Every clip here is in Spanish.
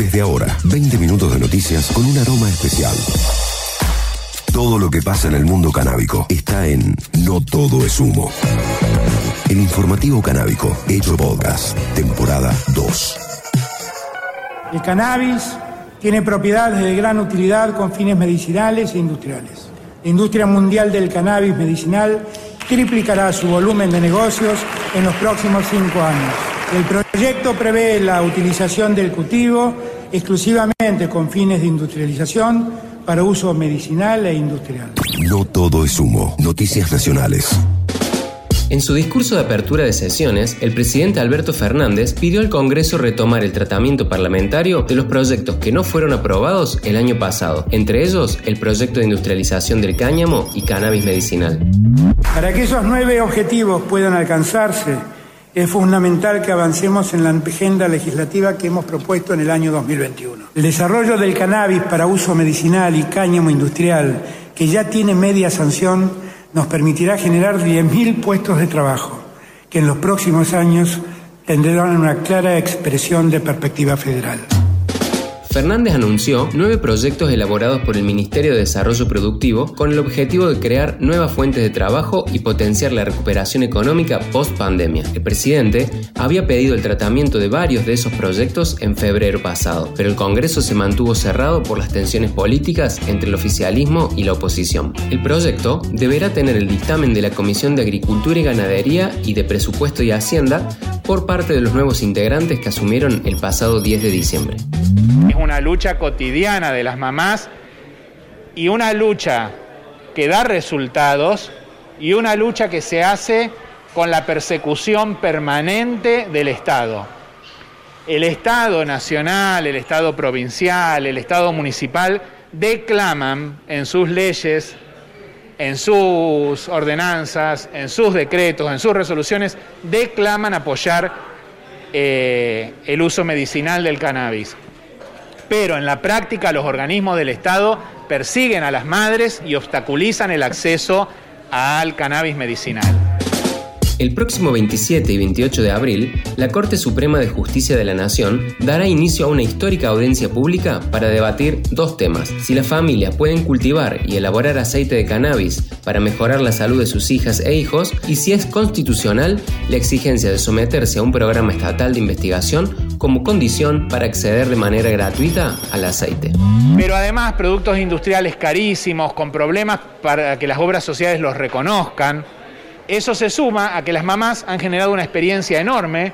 Desde ahora, 20 minutos de noticias con un aroma especial. Todo lo que pasa en el mundo canábico está en No Todo es Humo. El informativo canábico, hecho podcast, temporada 2. El cannabis tiene propiedades de gran utilidad con fines medicinales e industriales. La industria mundial del cannabis medicinal triplicará su volumen de negocios en los próximos cinco años. El proyecto prevé la utilización del cultivo exclusivamente con fines de industrialización para uso medicinal e industrial. No todo es humo. Noticias nacionales. En su discurso de apertura de sesiones, el presidente Alberto Fernández pidió al Congreso retomar el tratamiento parlamentario de los proyectos que no fueron aprobados el año pasado, entre ellos el proyecto de industrialización del cáñamo y cannabis medicinal. Para que esos nueve objetivos puedan alcanzarse, es fundamental que avancemos en la agenda legislativa que hemos propuesto en el año 2021. El desarrollo del cannabis para uso medicinal y cáñamo industrial, que ya tiene media sanción, nos permitirá generar 10.000 puestos de trabajo, que en los próximos años tendrán una clara expresión de perspectiva federal. Fernández anunció nueve proyectos elaborados por el Ministerio de Desarrollo Productivo con el objetivo de crear nuevas fuentes de trabajo y potenciar la recuperación económica post pandemia. El presidente había pedido el tratamiento de varios de esos proyectos en febrero pasado, pero el Congreso se mantuvo cerrado por las tensiones políticas entre el oficialismo y la oposición. El proyecto deberá tener el dictamen de la Comisión de Agricultura y Ganadería y de Presupuesto y Hacienda por parte de los nuevos integrantes que asumieron el pasado 10 de diciembre una lucha cotidiana de las mamás y una lucha que da resultados y una lucha que se hace con la persecución permanente del Estado. El Estado nacional, el Estado provincial, el Estado municipal declaman en sus leyes, en sus ordenanzas, en sus decretos, en sus resoluciones, declaman apoyar eh, el uso medicinal del cannabis pero en la práctica los organismos del Estado persiguen a las madres y obstaculizan el acceso al cannabis medicinal. El próximo 27 y 28 de abril, la Corte Suprema de Justicia de la Nación dará inicio a una histórica audiencia pública para debatir dos temas. Si las familias pueden cultivar y elaborar aceite de cannabis para mejorar la salud de sus hijas e hijos y si es constitucional la exigencia de someterse a un programa estatal de investigación como condición para acceder de manera gratuita al aceite. Pero además productos industriales carísimos, con problemas para que las obras sociales los reconozcan, eso se suma a que las mamás han generado una experiencia enorme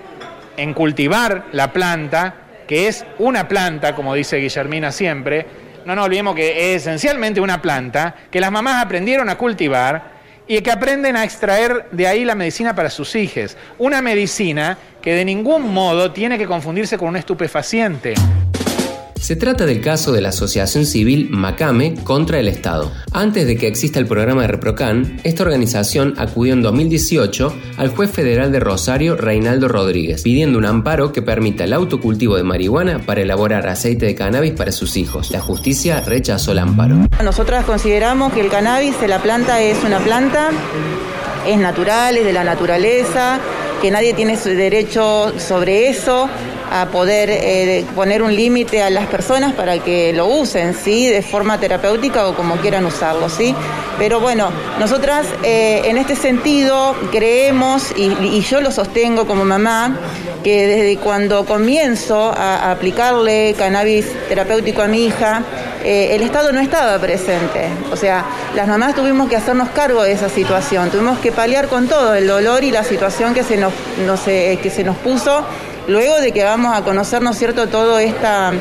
en cultivar la planta, que es una planta, como dice Guillermina siempre, no nos olvidemos que es esencialmente una planta, que las mamás aprendieron a cultivar y que aprenden a extraer de ahí la medicina para sus hijos. Una medicina que de ningún modo tiene que confundirse con un estupefaciente. Se trata del caso de la Asociación Civil Macame contra el Estado. Antes de que exista el programa de Reprocan, esta organización acudió en 2018 al juez federal de Rosario, Reinaldo Rodríguez, pidiendo un amparo que permita el autocultivo de marihuana para elaborar aceite de cannabis para sus hijos. La justicia rechazó el amparo. Nosotras consideramos que el cannabis de la planta es una planta, es natural, es de la naturaleza, que nadie tiene derecho sobre eso a poder eh, poner un límite a las personas para que lo usen, ¿sí? De forma terapéutica o como quieran usarlo, ¿sí? Pero bueno, nosotras eh, en este sentido creemos, y, yo lo sostengo como mamá, que desde cuando comienzo a, aplicarle cannabis terapéutico a mi hija, eh, el Estado no estaba presente. O sea, las mamás tuvimos que hacernos cargo de esa situación, tuvimos que paliar con todo el dolor y la situación que se nos, que se nos puso luego de que vamos a conocer, ¿no es cierto?, todo esta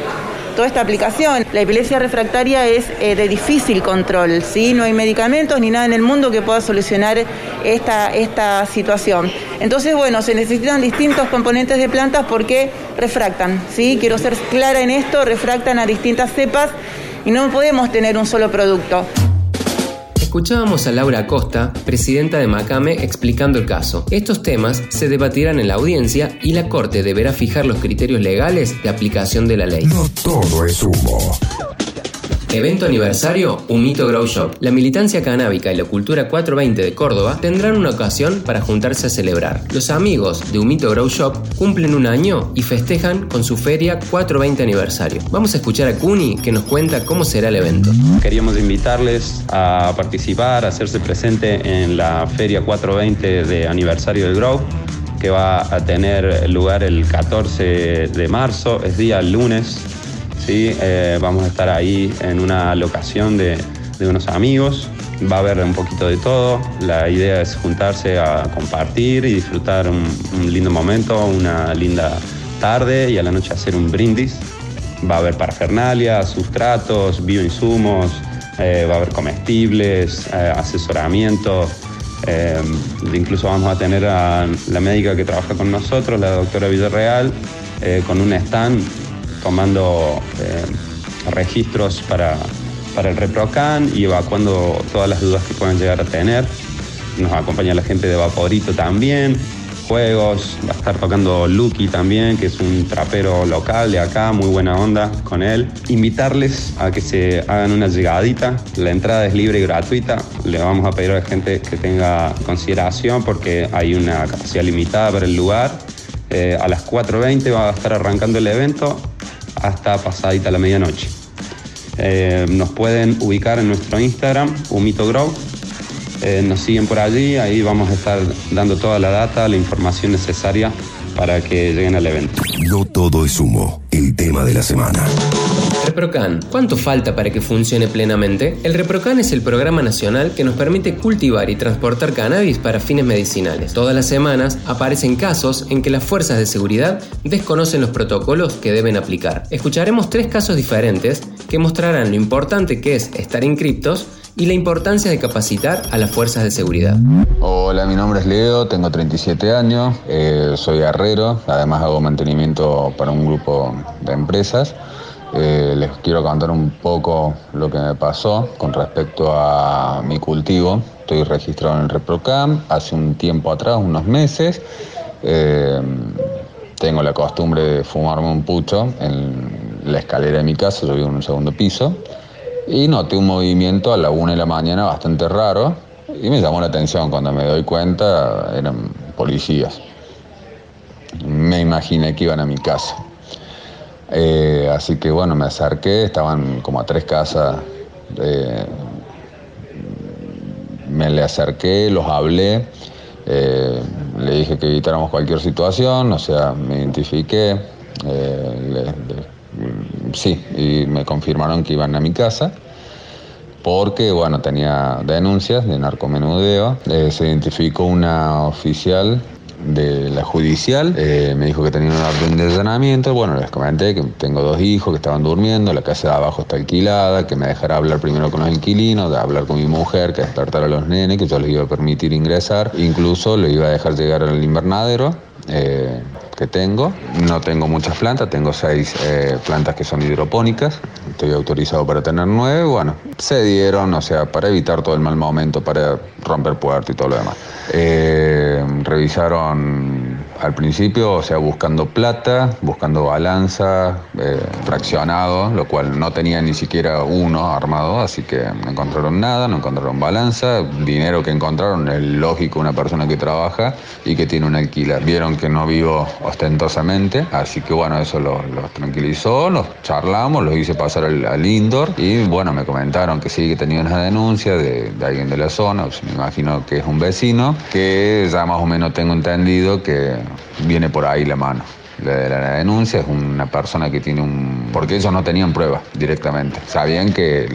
toda esta aplicación. La epilepsia refractaria es eh, de difícil control, ¿sí? No hay medicamentos ni nada en el mundo que pueda solucionar esta, esta situación. Entonces, bueno, se necesitan distintos componentes de plantas porque refractan, ¿sí? Quiero ser clara en esto, refractan a distintas cepas y no podemos tener un solo producto. Escuchábamos a Laura Costa, presidenta de Macame, explicando el caso. Estos temas se debatirán en la audiencia y la Corte deberá fijar los criterios legales de aplicación de la ley. No todo es humo. Evento aniversario Humito Grow Shop. La militancia canábica y la cultura 420 de Córdoba tendrán una ocasión para juntarse a celebrar. Los amigos de Humito Grow Shop cumplen un año y festejan con su feria 420 aniversario. Vamos a escuchar a Kuni que nos cuenta cómo será el evento. Queríamos invitarles a participar, a hacerse presente en la feria 420 de aniversario del Grow que va a tener lugar el 14 de marzo, es día lunes Eh, vamos a estar ahí en una locación de, unos amigos. Va a haber un poquito de todo. La idea es juntarse a compartir y disfrutar un, lindo momento, una linda tarde y a la noche hacer un brindis. Va a haber parafernalia, sustratos, bioinsumos, eh, va a haber comestibles, eh, asesoramiento. incluso vamos a tener a la médica que trabaja con nosotros, la doctora Villarreal, con un stand tomando eh, registros para, para el ReproCan y evacuando todas las dudas que puedan llegar a tener. Nos acompaña la gente de Vaporito también, juegos, va a estar tocando Lucky también, que es un trapero local de acá, muy buena onda con él. Invitarles a que se hagan una llegadita, la entrada es libre y gratuita, le vamos a pedir a la gente que tenga consideración porque hay una capacidad limitada para el lugar. Eh, a las 4.20 va a estar arrancando el evento hasta pasadita la medianoche. Eh, nos pueden ubicar en nuestro Instagram, Humito Grow. Eh, nos siguen por allí, ahí vamos a estar dando toda la data, la información necesaria para que lleguen al evento. No todo es humo, el tema de la semana. ReproCan, ¿cuánto falta para que funcione plenamente? El ReproCan es el programa nacional que nos permite cultivar y transportar cannabis para fines medicinales. Todas las semanas aparecen casos en que las fuerzas de seguridad desconocen los protocolos que deben aplicar. Escucharemos tres casos diferentes que mostrarán lo importante que es estar inscriptos y la importancia de capacitar a las fuerzas de seguridad. Hola, mi nombre es Leo, tengo 37 años, eh, soy guerrero, además hago mantenimiento para un grupo de empresas. Eh, les quiero contar un poco lo que me pasó con respecto a mi cultivo. Estoy registrado en el ReproCam hace un tiempo atrás, unos meses. Eh, tengo la costumbre de fumarme un pucho en la escalera de mi casa, yo vivo en un segundo piso, y noté un movimiento a la una de la mañana bastante raro y me llamó la atención cuando me doy cuenta, eran policías. Me imaginé que iban a mi casa. Eh, así que bueno, me acerqué, estaban como a tres casas. Eh, me le acerqué, los hablé, eh, le dije que evitáramos cualquier situación, o sea, me identifiqué, sí, y me confirmaron que iban a mi casa porque bueno, tenía denuncias de narcomenudeo. se identificó una oficial de la judicial, eh, me dijo que tenía una orden de allanamiento, bueno, les comenté que tengo dos hijos que estaban durmiendo, la casa de abajo está alquilada, que me dejara hablar primero con los inquilinos, de hablar con mi mujer, que despertar a los nenes, que yo les iba a permitir ingresar, incluso le iba a dejar llegar al invernadero. Eh, que tengo. No tengo muchas plantas, tengo seis eh, plantas que son hidropónicas, estoy autorizado para tener nueve. Bueno, se dieron, o sea, para evitar todo el mal momento, para romper puertas y todo lo demás. Revisaron al principio, o sea, buscando plata, buscando balanza, eh, fraccionado, lo cual no tenía ni siquiera uno armado, así que no encontraron nada, no encontraron balanza, dinero que encontraron es lógico una persona que trabaja y que tiene un alquiler. Vieron que no vivo ostentosamente, así que bueno, eso los, tranquilizó, los charlamos, los hice pasar al, indoor y bueno, me comentaron que sí, que tenía una denuncia de, alguien de la zona, me imagino que es un vecino, que ya más o menos tengo entendido que viene por ahí la mano. La, la, denuncia es una persona que tiene un... porque ellos no tenían pruebas directamente. Sabían que...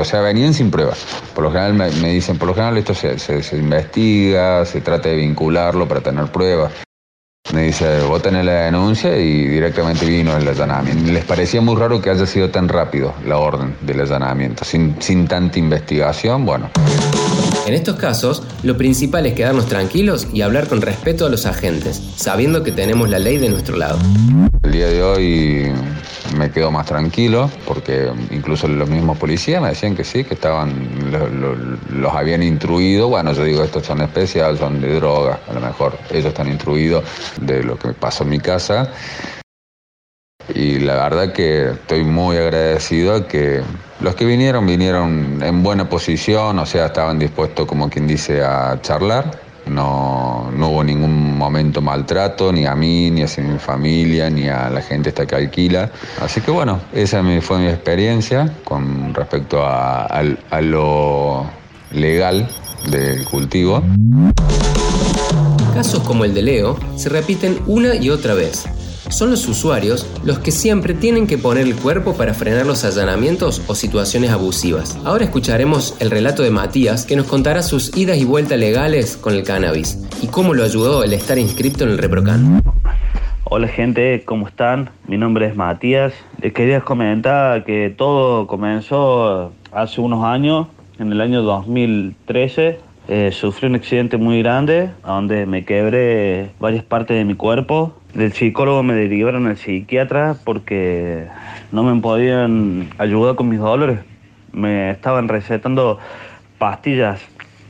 o sea, venían sin pruebas. Por lo general me, dicen, por lo general esto se, se, investiga, se trata de vincularlo para tener pruebas. Me dice, vos tenés la denuncia y directamente vino el allanamiento. Les parecía muy raro que haya sido tan rápido la orden del allanamiento, sin, sin tanta investigación, bueno. En estos casos, lo principal es quedarnos tranquilos y hablar con respeto a los agentes, sabiendo que tenemos la ley de nuestro lado. El día de hoy quedo más tranquilo porque incluso los mismos policías me decían que sí, que estaban, los habían instruido. Bueno, yo digo, estos son especiales, son de droga, a lo mejor ellos están instruidos de lo que pasó en mi casa y la verdad que estoy muy agradecido a que los que vinieron vinieron en buena posición, o sea, estaban dispuestos, como quien dice, a charlar. No, no hubo ningún momento maltrato, ni a mí, ni a mi familia, ni a la gente esta que alquila. Así que bueno, esa fue mi experiencia con respecto a, a lo legal del cultivo. Casos como el de Leo se repiten una y otra vez son los usuarios los que siempre tienen que poner el cuerpo para frenar los allanamientos o situaciones abusivas. Ahora escucharemos el relato de Matías que nos contará sus idas y vueltas legales con el cannabis y cómo lo ayudó el estar inscrito en el ReproCan. Hola gente, ¿cómo están? Mi nombre es Matías. Les quería comentar que todo comenzó hace unos años, en el año 2013. Eh, sufrí un accidente muy grande donde me quebré varias partes de mi cuerpo del psicólogo me derivaron al psiquiatra porque no me podían ayudar con mis dolores. Me estaban recetando pastillas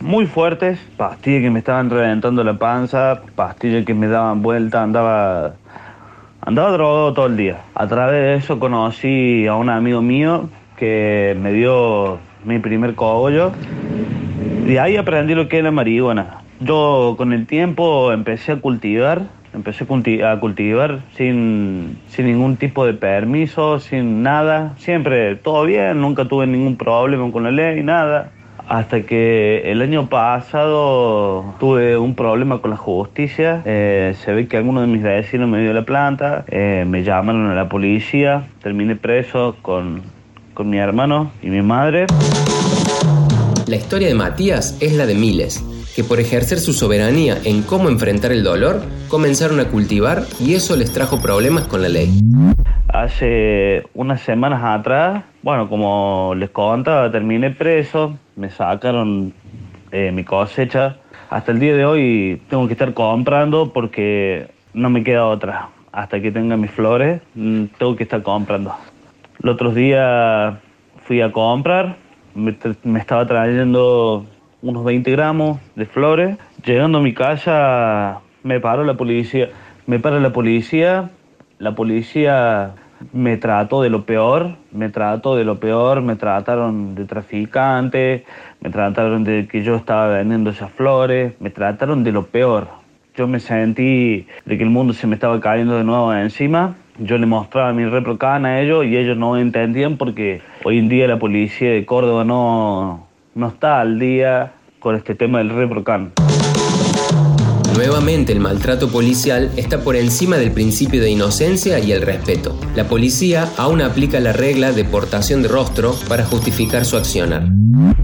muy fuertes, pastillas que me estaban reventando la panza, pastillas que me daban vuelta, andaba andaba drogado todo el día. A través de eso conocí a un amigo mío que me dio mi primer cogollo. De ahí aprendí lo que es la marihuana. Yo con el tiempo empecé a cultivar empecé a cultivar sin, sin ningún tipo de permiso, sin nada, siempre todo bien, nunca tuve ningún problema con la ley, nada. Hasta que el año pasado tuve un problema con la justicia. Eh, se ve que alguno de mis vecinos me dio la planta, eh, me llamaron a la policía, terminé preso con, con mi hermano y mi madre. La historia de Matías es la de miles que por ejercer su soberanía en cómo enfrentar el dolor, comenzaron a cultivar y eso les trajo problemas con la ley. Hace unas semanas atrás, bueno, como les contaba, terminé preso, me sacaron eh, mi cosecha. Hasta el día de hoy tengo que estar comprando porque no me queda otra. Hasta que tenga mis flores, mm, tengo que estar comprando. El otro día fui a comprar, me estaba trayendo unos 20 gramos de flores. Llegando a mi casa me paró la policía. Me para la policía. La policía me trató de lo peor, me trató de lo peor, me trataron de traficante, me trataron de que yo estaba vendiendo esas flores, me trataron de lo peor. Yo me sentí de que el mundo se me estaba cayendo de nuevo encima. Yo le mostraba mi reprocan a ellos y ellos no entendían porque hoy en día la policía de Córdoba no, no está al día con este tema del ReproCan. Nuevamente el maltrato policial está por encima del principio de inocencia y el respeto. La policía aún aplica la regla de portación de rostro para justificar su accionar.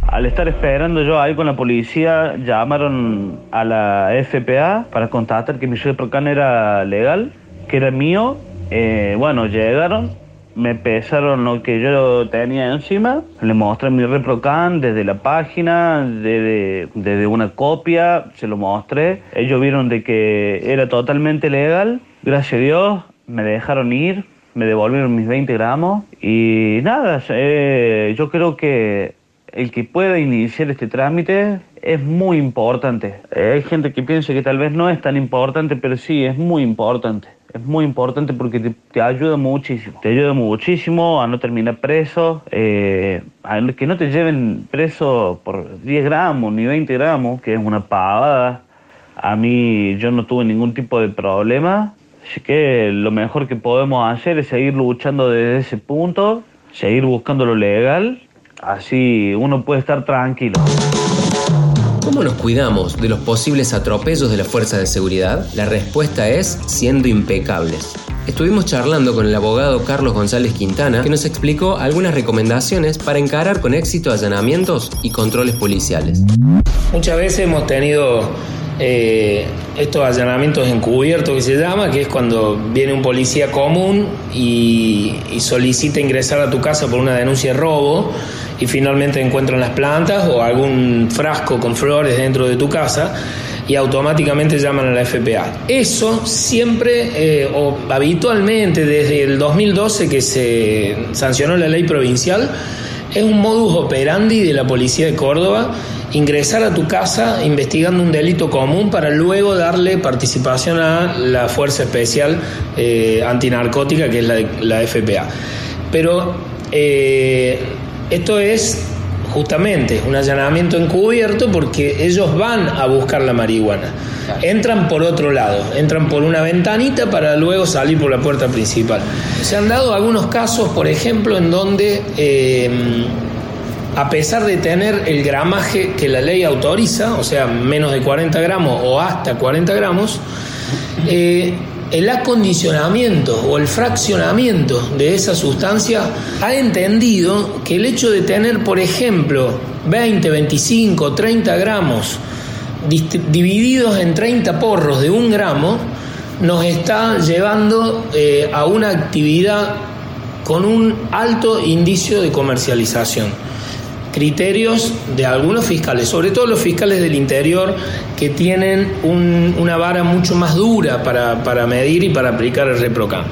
Al estar esperando yo ahí con la policía, llamaron a la FPA para constatar que mi ReproCan era legal, que era mío. Eh, bueno, llegaron, me pesaron lo que yo tenía encima, le mostré mi ReproCan desde la página, desde, desde, una copia, se lo mostré. Ellos vieron de que era totalmente legal. Gracias a Dios me dejaron ir, me devolvieron mis 20 gramos y nada, eh, yo creo que el que pueda iniciar este trámite es muy importante. hay gente que piensa que tal vez no es tan importante, pero sí, es muy importante es muy importante porque te, ayuda muchísimo. Te ayuda muchísimo a no terminar preso, eh, a que no te lleven preso por 10 gramos ni 20 gramos, que es una pavada. A mí yo no tuve ningún tipo de problema, así que lo mejor que podemos hacer es seguir luchando desde ese punto, seguir buscando lo legal, así uno puede estar tranquilo. ¿Cómo nos cuidamos de los posibles atropellos de las fuerzas de seguridad? La respuesta es siendo impecables. Estuvimos charlando con el abogado Carlos González Quintana, que nos explicó algunas recomendaciones para encarar con éxito allanamientos y controles policiales. Muchas veces hemos tenido eh, estos allanamientos encubiertos que se llama, que es cuando viene un policía común y, y solicita ingresar a tu casa por una denuncia de robo y finalmente encuentran las plantas o algún frasco con flores dentro de tu casa y automáticamente llaman a la FPA. Eso siempre eh, o habitualmente desde el 2012 que se sancionó la ley provincial, Es un modus operandi de la policía de Córdoba ingresar a tu casa investigando un delito común para luego darle participación a la Fuerza Especial eh, Antinarcótica, que es la, la FPA. Pero eh, esto es justamente un allanamiento encubierto porque ellos van a buscar la marihuana. Entran por otro lado, entran por una ventanita para luego salir por la puerta principal. Se han dado algunos casos, por ejemplo, en donde... Eh, a pesar de tener el gramaje que la ley autoriza, o sea, menos de 40 gramos o hasta 40 gramos, eh, el acondicionamiento o el fraccionamiento de esa sustancia ha entendido que el hecho de tener, por ejemplo, 20, 25, 30 gramos divididos en 30 porros de un gramo, nos está llevando eh, a una actividad con un alto indicio de comercialización criterios de algunos fiscales, sobre todo los fiscales del interior que tienen una vara mucho más dura para, medir y para aplicar el ReproCam.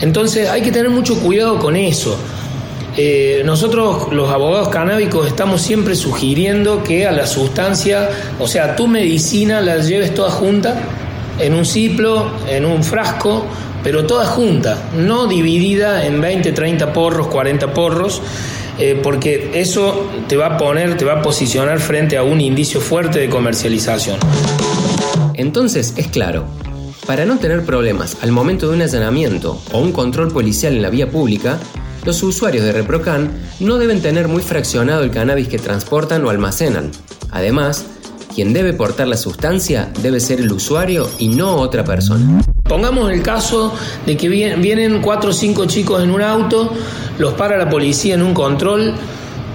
Entonces hay que tener mucho cuidado con eso. Eh, nosotros los abogados canábicos estamos siempre sugiriendo que a la sustancia, o sea, tu medicina la lleves toda junta en un ciplo, en un frasco, pero toda junta, no dividida en 20, 30 porros, 40 porros eh, porque eso te va a poner, te va a posicionar frente a un indicio fuerte de comercialización. Entonces, es claro, para no tener problemas al momento de un allanamiento o un control policial en la vía pública, los usuarios de Reprocan no deben tener muy fraccionado el cannabis que transportan o almacenan. Además, quien debe portar la sustancia debe ser el usuario y no otra persona. Pongamos el caso de que vienen cuatro o cinco chicos en un auto, los para la policía en un control,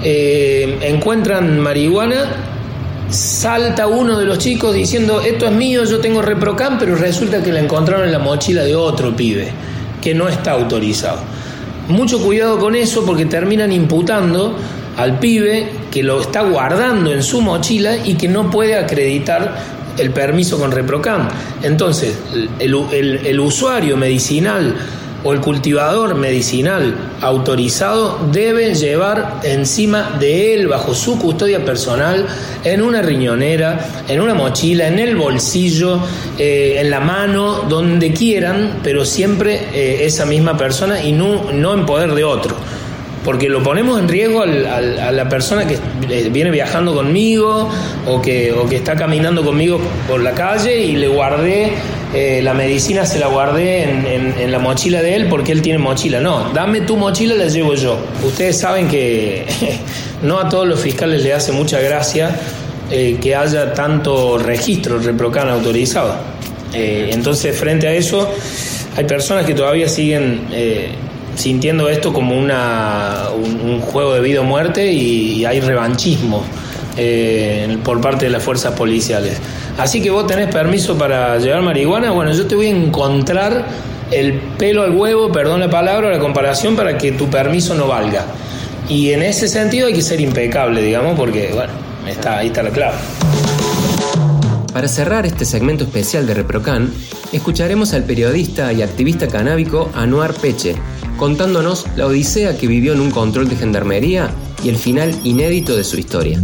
eh, encuentran marihuana, salta uno de los chicos diciendo esto es mío, yo tengo reprocam, pero resulta que la encontraron en la mochila de otro pibe que no está autorizado. Mucho cuidado con eso porque terminan imputando al pibe que lo está guardando en su mochila y que no puede acreditar el permiso con ReproCam. Entonces, el, usuario medicinal o el cultivador medicinal autorizado debe llevar encima de él, bajo su custodia personal, en una riñonera, en una mochila, en el bolsillo, eh, en la mano, donde quieran, pero siempre eh, esa misma persona y no, no en poder de otro porque lo ponemos en riesgo a la persona que eh, viene viajando conmigo o que, está caminando conmigo por la calle y le guardé, eh, la medicina se la guardé en, la mochila de él porque él tiene mochila. No, dame tu mochila, la llevo yo. Ustedes saben que no a todos los fiscales le hace mucha gracia eh, que haya tanto registro reprocan autorizado. entonces, frente a eso, hay personas que todavía siguen sintiendo esto como una, un, juego de vida o muerte y, hay revanchismo eh, por parte de las fuerzas policiales. Así que vos tenés permiso para llevar marihuana, bueno, yo te voy a encontrar el pelo al huevo, perdón la palabra, la comparación, para que tu permiso no valga. Y en ese sentido hay que ser impecable, digamos, porque, bueno, está, ahí está la clave. Para cerrar este segmento especial de Reprocan, escucharemos al periodista y activista canábico Anuar Peche, contándonos la odisea que vivió en un control de gendarmería y el final inédito de su historia.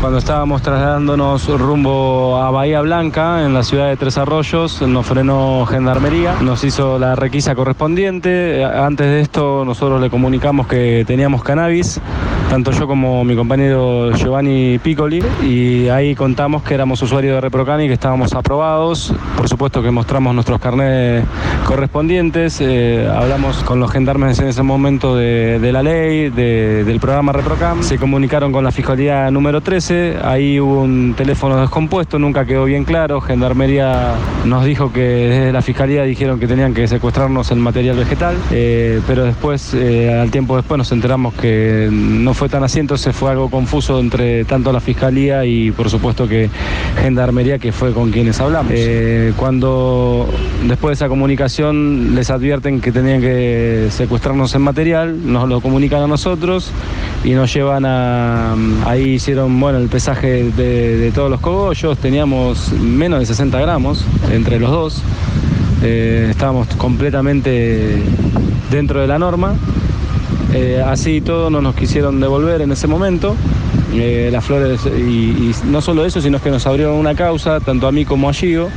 Cuando estábamos trasladándonos rumbo a Bahía Blanca, en la ciudad de Tres Arroyos, nos frenó Gendarmería, nos hizo la requisa correspondiente. Antes de esto, nosotros le comunicamos que teníamos cannabis, tanto yo como mi compañero Giovanni Piccoli, y ahí contamos que éramos usuarios de Reprocan y que estábamos aprobados. Por supuesto que mostramos nuestros carnets correspondientes, eh, hablamos con los gendarmes en ese momento de, la ley, del programa Reprocam, se comunicaron con la Fiscalía número 13 ahí hubo un teléfono descompuesto, nunca quedó bien claro. Gendarmería nos dijo que desde la fiscalía dijeron que tenían que secuestrarnos el material vegetal, eh, pero después, eh, al tiempo después, nos enteramos que no fue tan así, entonces fue algo confuso entre tanto la fiscalía y, por supuesto, que Gendarmería, que fue con quienes hablamos. Eh, cuando después de esa comunicación les advierten que tenían que secuestrarnos el material, nos lo comunican a nosotros y nos llevan a. Ahí hicieron, bueno, el pesaje de, todos los cogollos, teníamos menos de 60 gramos entre los dos, eh, estábamos completamente dentro de la norma Eh, así todo no nos quisieron devolver en ese momento. Eh, las flores, y, no solo eso, sino que nos abrieron una causa, tanto a mí como a Gio,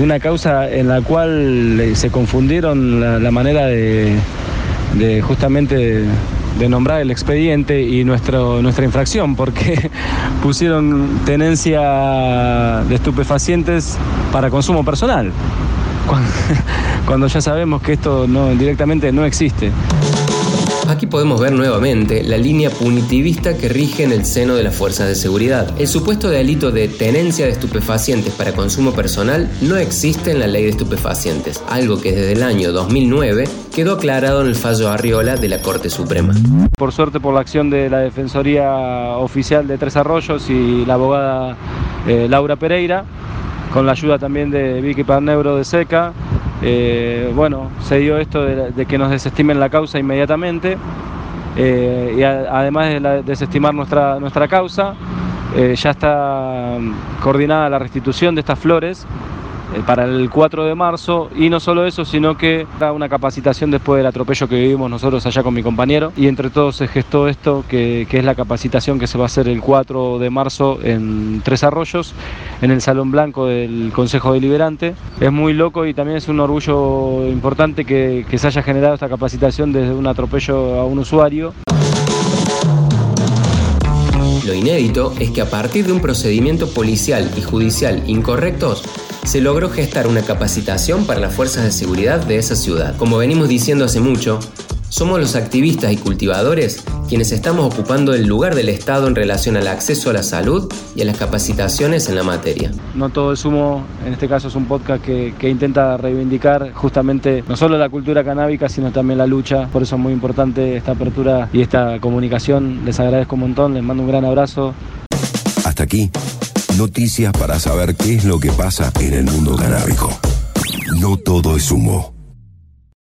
una causa en la cual eh, se confundieron la, manera de, justamente de, nombrar el expediente y nuestra infracción, porque pusieron tenencia de estupefacientes para consumo personal, cuando ya sabemos que esto directamente no existe. Aquí podemos ver nuevamente la línea punitivista que rige en el seno de las fuerzas de seguridad. El supuesto delito de tenencia de estupefacientes para consumo personal no existe en la ley de estupefacientes, algo que desde el año 2009 quedó aclarado en el fallo Arriola de la Corte Suprema. Por suerte, por la acción de la Defensoría Oficial de Tres Arroyos y la abogada eh, Laura Pereira, con la ayuda también de Vicky Parneuro de SECA, eh, bueno, se dio esto de, que nos desestimen la causa inmediatamente eh, y además de desestimar nuestra, nuestra causa, eh, ya está mm, coordinada la restitución de estas flores para el 4 de marzo y no solo eso, sino que da una capacitación después del atropello que vivimos nosotros allá con mi compañero y entre todos se gestó esto que, es la capacitación que se va a hacer el 4 de marzo en Tres Arroyos, en el Salón Blanco del Consejo Deliberante. Es muy loco y también es un orgullo importante que, que se haya generado esta capacitación desde un atropello a un usuario. Lo inédito es que a partir de un procedimiento policial y judicial incorrectos, se logró gestar una capacitación para las fuerzas de seguridad de esa ciudad. Como venimos diciendo hace mucho, somos los activistas y cultivadores quienes estamos ocupando el lugar del Estado en relación al acceso a la salud y a las capacitaciones en la materia. No todo es humo, en este caso es un podcast que, intenta reivindicar justamente no solo la cultura canábica, sino también la lucha. Por eso es muy importante esta apertura y esta comunicación. Les agradezco un montón, les mando un gran abrazo. Hasta aquí Noticias para saber qué es lo que pasa en el mundo canábico. No todo es humo.